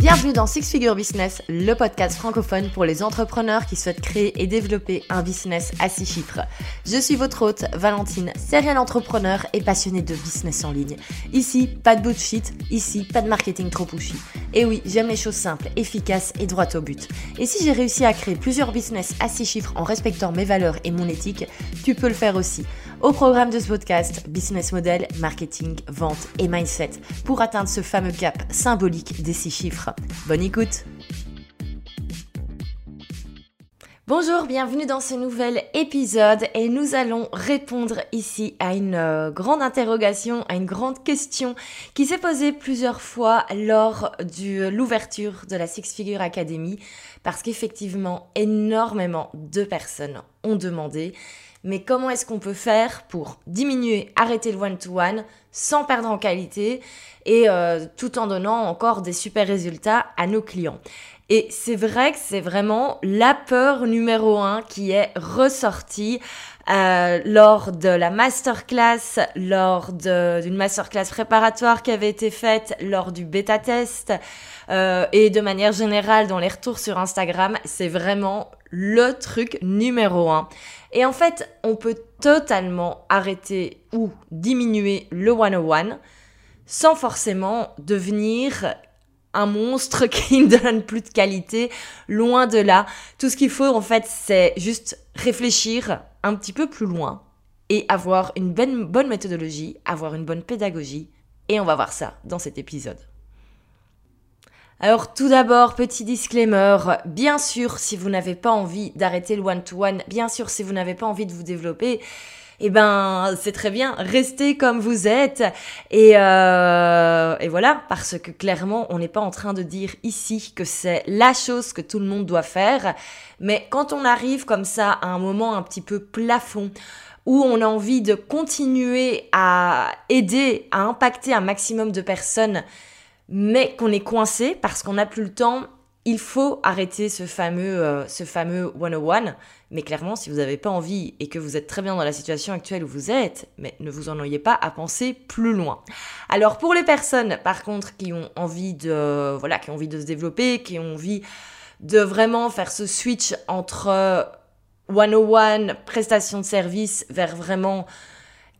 Bienvenue dans Six Figure Business, le podcast francophone pour les entrepreneurs qui souhaitent créer et développer un business à six chiffres. Je suis votre hôte, Valentine, serial entrepreneur et passionnée de business en ligne. Ici, pas de bullshit, ici, pas de marketing trop pushy. Et oui, j'aime les choses simples, efficaces et droites au but. Et si j'ai réussi à créer plusieurs business à six chiffres en respectant mes valeurs et mon éthique, tu peux le faire aussi. Au programme de ce podcast, business model, marketing, vente et mindset pour atteindre ce fameux cap symbolique des six chiffres. Bonne écoute Bonjour, bienvenue dans ce nouvel épisode et nous allons répondre ici à une euh, grande interrogation, à une grande question qui s'est posée plusieurs fois lors de l'ouverture de la Six Figure Academy parce qu'effectivement énormément de personnes ont demandé mais comment est-ce qu'on peut faire pour diminuer, arrêter le one-to-one sans perdre en qualité et euh, tout en donnant encore des super résultats à nos clients? Et c'est vrai que c'est vraiment la peur numéro un qui est ressortie euh, lors de la masterclass, lors d'une masterclass préparatoire qui avait été faite lors du bêta test euh, et de manière générale dans les retours sur Instagram, c'est vraiment le truc numéro un. Et en fait, on peut totalement arrêter ou diminuer le 101 sans forcément devenir un monstre qui ne donne plus de qualité, loin de là. Tout ce qu'il faut en fait, c'est juste réfléchir un petit peu plus loin et avoir une bonne, bonne méthodologie, avoir une bonne pédagogie. Et on va voir ça dans cet épisode. Alors tout d'abord, petit disclaimer, bien sûr si vous n'avez pas envie d'arrêter le one-to-one, bien sûr si vous n'avez pas envie de vous développer, eh ben c'est très bien, restez comme vous êtes. Et, euh, et voilà, parce que clairement, on n'est pas en train de dire ici que c'est la chose que tout le monde doit faire. Mais quand on arrive comme ça à un moment un petit peu plafond, où on a envie de continuer à aider, à impacter un maximum de personnes, mais qu'on est coincé parce qu'on n'a plus le temps, il faut arrêter ce fameux, euh, ce fameux 101. Mais clairement, si vous n'avez pas envie et que vous êtes très bien dans la situation actuelle où vous êtes, mais ne vous ennuyez pas à penser plus loin. Alors pour les personnes, par contre, qui ont envie de, voilà, qui ont envie de se développer, qui ont envie de vraiment faire ce switch entre 101, prestation de service, vers vraiment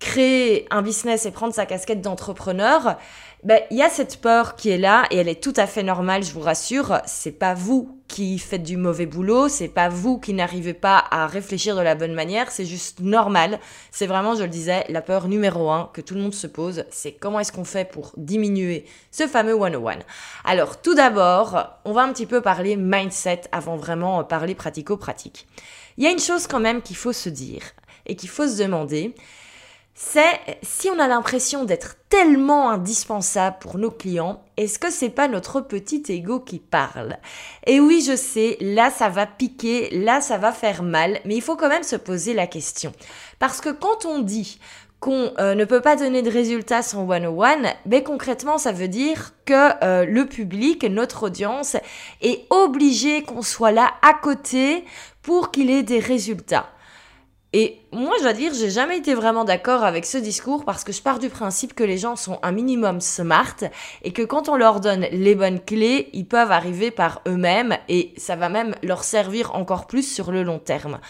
créer un business et prendre sa casquette d'entrepreneur, ben, il y a cette peur qui est là et elle est tout à fait normale, je vous rassure. C'est pas vous qui faites du mauvais boulot, c'est pas vous qui n'arrivez pas à réfléchir de la bonne manière, c'est juste normal. C'est vraiment, je le disais, la peur numéro un que tout le monde se pose, c'est comment est-ce qu'on fait pour diminuer ce fameux 101. Alors, tout d'abord, on va un petit peu parler mindset avant vraiment parler pratico-pratique. Il y a une chose quand même qu'il faut se dire et qu'il faut se demander, c'est si on a l'impression d'être tellement indispensable pour nos clients, est-ce que c'est pas notre petit ego qui parle? Et oui, je sais, là ça va piquer, là ça va faire mal, mais il faut quand même se poser la question. Parce que quand on dit qu'on euh, ne peut pas donner de résultats sans one-on-one, mais concrètement, ça veut dire que euh, le public, notre audience, est obligé qu'on soit là à côté pour qu'il ait des résultats. Et moi, je dois dire, j'ai jamais été vraiment d'accord avec ce discours parce que je pars du principe que les gens sont un minimum smart et que quand on leur donne les bonnes clés, ils peuvent arriver par eux-mêmes et ça va même leur servir encore plus sur le long terme.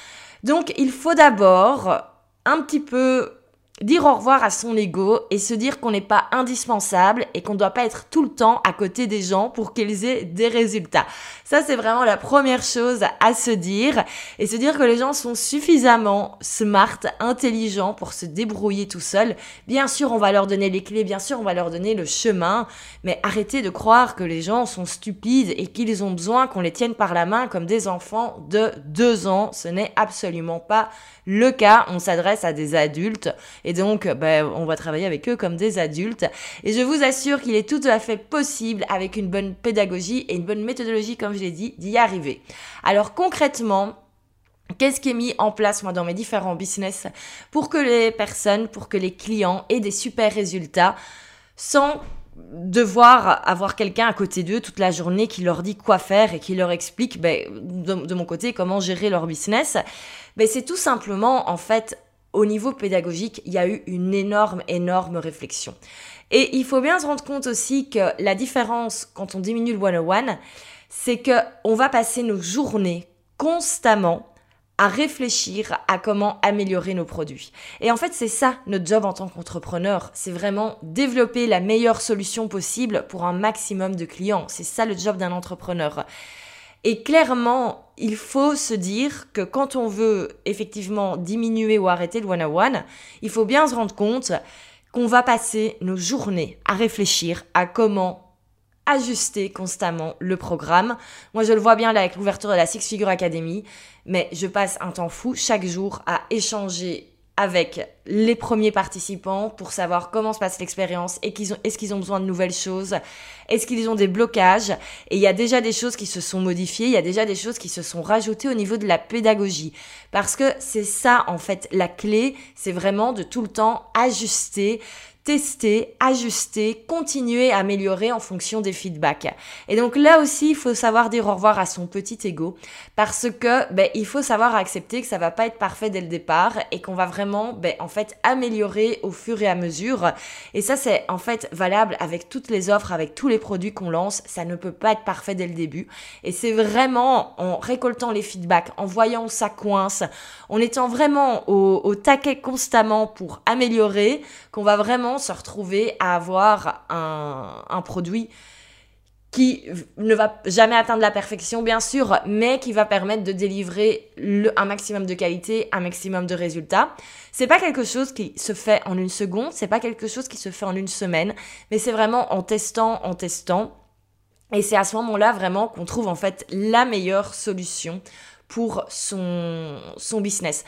Donc, il faut d'abord un petit peu dire au revoir à son ego et se dire qu'on n'est pas indispensable et qu'on ne doit pas être tout le temps à côté des gens pour qu'ils aient des résultats. Ça, c'est vraiment la première chose à se dire et se dire que les gens sont suffisamment smart, intelligents pour se débrouiller tout seuls. Bien sûr, on va leur donner les clés, bien sûr, on va leur donner le chemin, mais arrêtez de croire que les gens sont stupides et qu'ils ont besoin qu'on les tienne par la main comme des enfants de deux ans. Ce n'est absolument pas le cas. On s'adresse à des adultes donc, ben, on va travailler avec eux comme des adultes. Et je vous assure qu'il est tout à fait possible, avec une bonne pédagogie et une bonne méthodologie, comme je l'ai dit, d'y arriver. Alors concrètement, Qu'est-ce qui est mis en place moi dans mes différents business pour que les personnes, pour que les clients aient des super résultats sans devoir avoir quelqu'un à côté d'eux toute la journée qui leur dit quoi faire et qui leur explique ben, de, mon côté comment gérer leur business, ben, c'est tout simplement en fait au niveau pédagogique, il y a eu une énorme, énorme réflexion. Et il faut bien se rendre compte aussi que la différence quand on diminue le 101, c'est que on va passer nos journées constamment à réfléchir à comment améliorer nos produits. Et en fait, c'est ça notre job en tant qu'entrepreneur, c'est vraiment développer la meilleure solution possible pour un maximum de clients. C'est ça le job d'un entrepreneur. Et clairement, il faut se dire que quand on veut effectivement diminuer ou arrêter le one-on-one, il faut bien se rendre compte qu'on va passer nos journées à réfléchir à comment ajuster constamment le programme. Moi, je le vois bien là avec l'ouverture de la Six Figure Academy, mais je passe un temps fou chaque jour à échanger avec les premiers participants pour savoir comment se passe l'expérience et qu'ils ont, est-ce qu'ils ont besoin de nouvelles choses, est-ce qu'ils ont des blocages. Et il y a déjà des choses qui se sont modifiées, il y a déjà des choses qui se sont rajoutées au niveau de la pédagogie. Parce que c'est ça en fait la clé, c'est vraiment de tout le temps ajuster tester, ajuster, continuer à améliorer en fonction des feedbacks. Et donc là aussi, il faut savoir dire au revoir à son petit ego parce que ben, il faut savoir accepter que ça va pas être parfait dès le départ et qu'on va vraiment ben, en fait améliorer au fur et à mesure. Et ça c'est en fait valable avec toutes les offres, avec tous les produits qu'on lance, ça ne peut pas être parfait dès le début. Et c'est vraiment en récoltant les feedbacks, en voyant où ça coince, en étant vraiment au, au taquet constamment pour améliorer, qu'on va vraiment se retrouver à avoir un, produit qui ne va jamais atteindre la perfection, bien sûr, mais qui va permettre de délivrer un maximum de qualité, un maximum de résultats. C'est pas quelque chose qui se fait en une seconde, c'est pas quelque chose qui se fait en une semaine, mais c'est vraiment en testant, en testant. Et c'est à ce moment-là vraiment qu'on trouve en fait la meilleure solution pour son, business.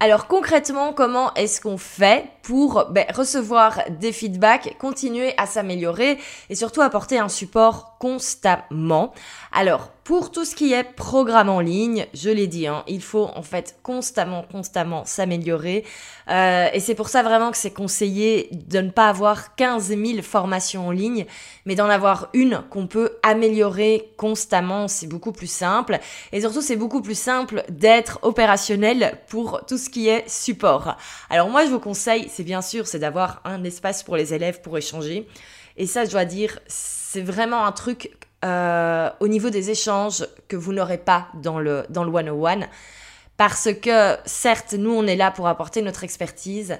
Alors concrètement, comment est-ce qu'on fait pour ben, recevoir des feedbacks, continuer à s'améliorer et surtout apporter un support constamment? Alors pour tout ce qui est programme en ligne, je l'ai dit, hein, il faut en fait constamment, constamment s'améliorer. Euh, et c'est pour ça vraiment que c'est conseillé de ne pas avoir 15 000 formations en ligne, mais d'en avoir une qu'on peut améliorer constamment. C'est beaucoup plus simple. Et surtout, c'est beaucoup plus simple d'être opérationnel pour tout ce qui est support. Alors moi, je vous conseille, c'est bien sûr, c'est d'avoir un espace pour les élèves pour échanger. Et ça, je dois dire, c'est vraiment un truc euh, au niveau des échanges que vous n'aurez pas dans le, dans le 101. Parce que certes, nous, on est là pour apporter notre expertise,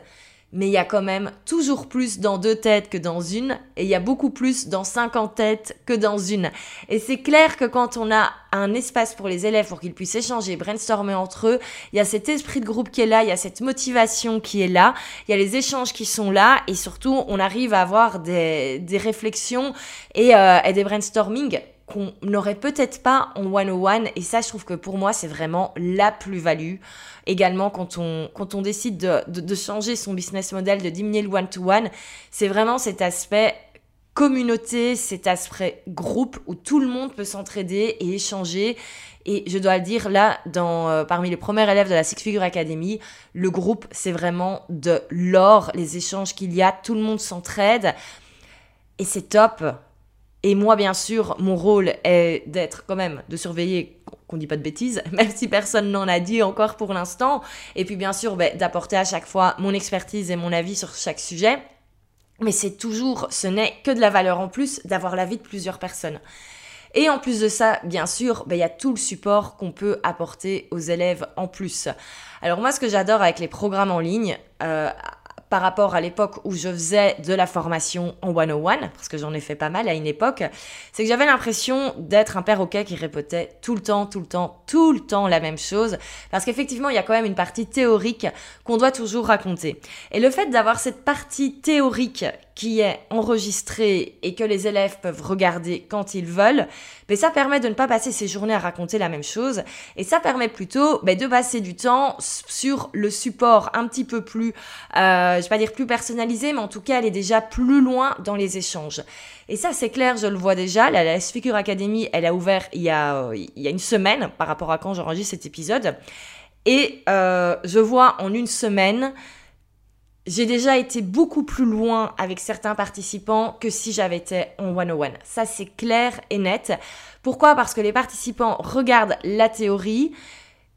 mais il y a quand même toujours plus dans deux têtes que dans une, et il y a beaucoup plus dans 50 têtes que dans une. Et c'est clair que quand on a un espace pour les élèves pour qu'ils puissent échanger, brainstormer entre eux, il y a cet esprit de groupe qui est là, il y a cette motivation qui est là, il y a les échanges qui sont là, et surtout on arrive à avoir des, des réflexions et, euh, et des brainstorming qu'on n'aurait peut-être pas en 101 et ça je trouve que pour moi c'est vraiment la plus-value également quand on, quand on décide de, changer son business model, de diminuer le one-to-one, c'est vraiment cet aspect communauté, cet aspect groupe où tout le monde peut s'entraider et échanger. Et je dois le dire, là, dans, euh, parmi les premiers élèves de la Six Figure Academy, le groupe, c'est vraiment de l'or, les échanges qu'il y a, tout le monde s'entraide. Et c'est top. Et moi, bien sûr, mon rôle est d'être quand même, de surveiller qu'on dit pas de bêtises, même si personne n'en a dit encore pour l'instant. Et puis, bien sûr, ben, d'apporter à chaque fois mon expertise et mon avis sur chaque sujet. Mais c'est toujours, ce n'est que de la valeur en plus d'avoir l'avis de plusieurs personnes. Et en plus de ça, bien sûr, ben, il y a tout le support qu'on peut apporter aux élèves en plus. Alors moi, ce que j'adore avec les programmes en ligne, euh, par rapport à l'époque où je faisais de la formation en 101, parce que j'en ai fait pas mal à une époque, c'est que j'avais l'impression d'être un perroquet qui répétait tout le temps, tout le temps, tout le temps la même chose, parce qu'effectivement, il y a quand même une partie théorique qu'on doit toujours raconter. Et le fait d'avoir cette partie théorique qui est enregistrée et que les élèves peuvent regarder quand ils veulent, mais ça permet de ne pas passer ses journées à raconter la même chose et ça permet plutôt ben, de passer du temps sur le support un petit peu plus, euh, je vais pas dire plus personnalisé, mais en tout cas aller déjà plus loin dans les échanges. Et ça c'est clair, je le vois déjà. La, la Figure Academy, elle a ouvert il y a, euh, il y a une semaine par rapport à quand j'enregistre cet épisode. Et euh, je vois en une semaine j'ai déjà été beaucoup plus loin avec certains participants que si j'avais été en 101. Ça, c'est clair et net. Pourquoi? Parce que les participants regardent la théorie,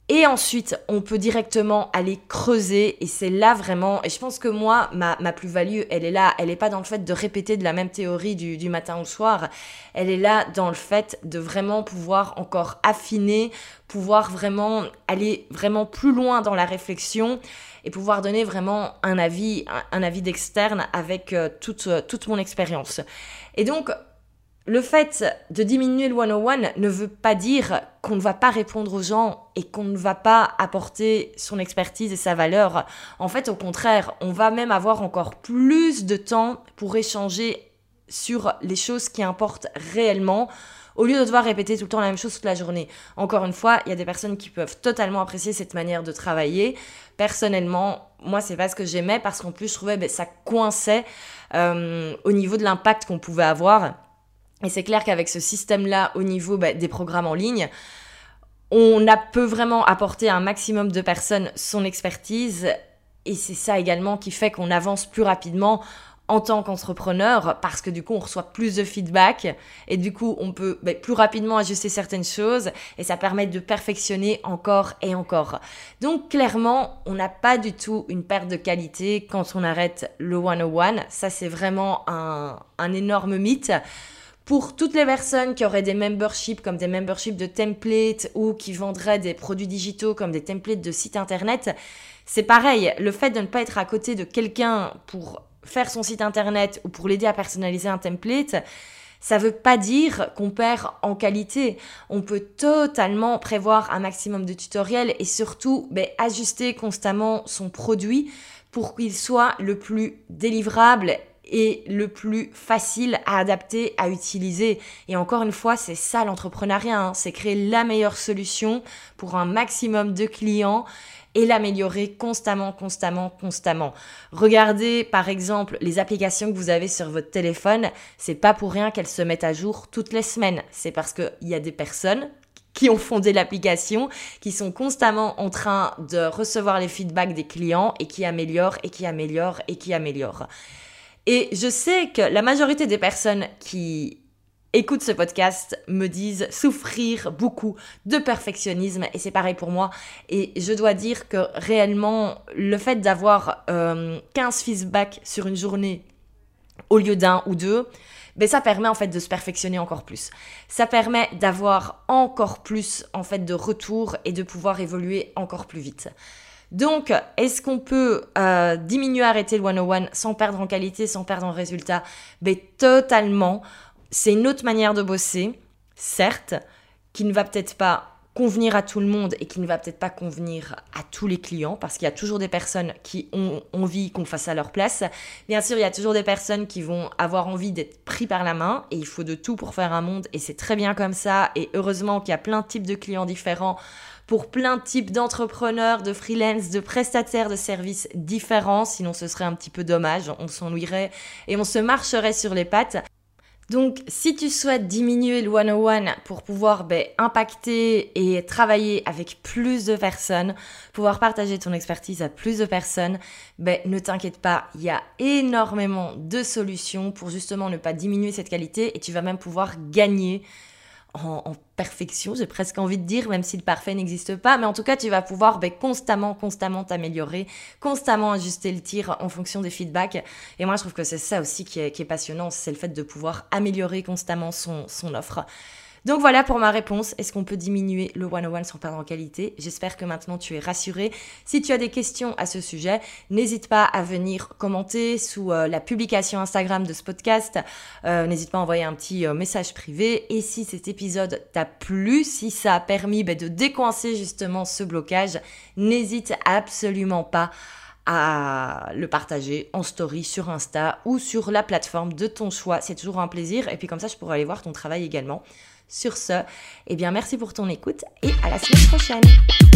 Et ensuite, on peut directement aller creuser. Et c'est là vraiment, et je pense que moi, ma, ma plus-value, elle est là, elle n'est pas dans le fait de répéter de la même théorie du, du matin au soir, elle est là dans le fait de vraiment pouvoir encore affiner, pouvoir vraiment aller vraiment plus loin dans la réflexion et pouvoir donner vraiment un avis, un, avis d'externe avec euh, toute, toute mon expérience. Et donc, le fait de diminuer le 101 ne veut pas dire qu'on ne va pas répondre aux gens et qu'on ne va pas apporter son expertise et sa valeur. En fait, au contraire, on va même avoir encore plus de temps pour échanger sur les choses qui importent réellement au lieu de devoir répéter tout le temps la même chose toute la journée. Encore une fois, il y a des personnes qui peuvent totalement apprécier cette manière de travailler. Personnellement, moi, c'est pas ce que j'aimais parce qu'en plus, je trouvais que ben, ça coinçait euh, au niveau de l'impact qu'on pouvait avoir. Et c'est clair qu'avec ce système-là, au niveau bah, des programmes en ligne, on a, peut vraiment apporter à un maximum de personnes son expertise. Et c'est ça également qui fait qu'on avance plus rapidement en tant qu'entrepreneur parce que du coup on reçoit plus de feedback et du coup on peut bah, plus rapidement ajuster certaines choses et ça permet de perfectionner encore et encore. Donc clairement on n'a pas du tout une perte de qualité quand on arrête le 101. Ça c'est vraiment un, un énorme mythe. Pour toutes les personnes qui auraient des memberships comme des memberships de templates ou qui vendraient des produits digitaux comme des templates de sites internet, c'est pareil. Le fait de ne pas être à côté de quelqu'un pour faire son site internet ou pour l'aider à personnaliser un template, ça veut pas dire qu'on perd en qualité. On peut totalement prévoir un maximum de tutoriels et surtout ben, ajuster constamment son produit pour qu'il soit le plus délivrable et le plus facile à adapter, à utiliser. Et encore une fois, c'est ça l'entrepreneuriat, hein. c'est créer la meilleure solution pour un maximum de clients et l'améliorer constamment, constamment, constamment. Regardez par exemple les applications que vous avez sur votre téléphone, c'est pas pour rien qu'elles se mettent à jour toutes les semaines. C'est parce qu'il y a des personnes qui ont fondé l'application, qui sont constamment en train de recevoir les feedbacks des clients et qui améliorent et qui améliorent et qui améliorent. Et je sais que la majorité des personnes qui écoutent ce podcast me disent souffrir beaucoup de perfectionnisme et c'est pareil pour moi. Et je dois dire que réellement, le fait d'avoir 15 euh, feedbacks sur une journée au lieu d'un ou deux, ben ça permet en fait de se perfectionner encore plus. Ça permet d'avoir encore plus en fait de retours et de pouvoir évoluer encore plus vite. Donc, est-ce qu'on peut euh, diminuer, arrêter le 101 sans perdre en qualité, sans perdre en résultat? Ben totalement. C'est une autre manière de bosser, certes, qui ne va peut-être pas convenir à tout le monde et qui ne va peut-être pas convenir à tous les clients parce qu'il y a toujours des personnes qui ont envie qu'on fasse à leur place. Bien sûr, il y a toujours des personnes qui vont avoir envie d'être pris par la main et il faut de tout pour faire un monde et c'est très bien comme ça et heureusement qu'il y a plein de types de clients différents pour plein de types d'entrepreneurs, de freelance, de prestataires de services différents, sinon ce serait un petit peu dommage, on s'ennuierait et on se marcherait sur les pattes. Donc, si tu souhaites diminuer le 101 pour pouvoir ben, impacter et travailler avec plus de personnes, pouvoir partager ton expertise à plus de personnes, ben, ne t'inquiète pas, il y a énormément de solutions pour justement ne pas diminuer cette qualité et tu vas même pouvoir gagner en, perfection, j'ai presque envie de dire, même si le parfait n'existe pas, mais en tout cas, tu vas pouvoir ben, constamment, constamment t'améliorer, constamment ajuster le tir en fonction des feedbacks. Et moi, je trouve que c'est ça aussi qui est, qui est passionnant, c'est le fait de pouvoir améliorer constamment son, son offre. Donc voilà pour ma réponse. Est-ce qu'on peut diminuer le 101 sans perdre en qualité? J'espère que maintenant tu es rassuré. Si tu as des questions à ce sujet, n'hésite pas à venir commenter sous euh, la publication Instagram de ce podcast. Euh, n'hésite pas à envoyer un petit euh, message privé. Et si cet épisode t'a plu, si ça a permis bah, de décoincer justement ce blocage, n'hésite absolument pas à le partager en story sur Insta ou sur la plateforme de ton choix. C'est toujours un plaisir. Et puis comme ça, je pourrais aller voir ton travail également. Sur ce, eh bien merci pour ton écoute et à la semaine prochaine.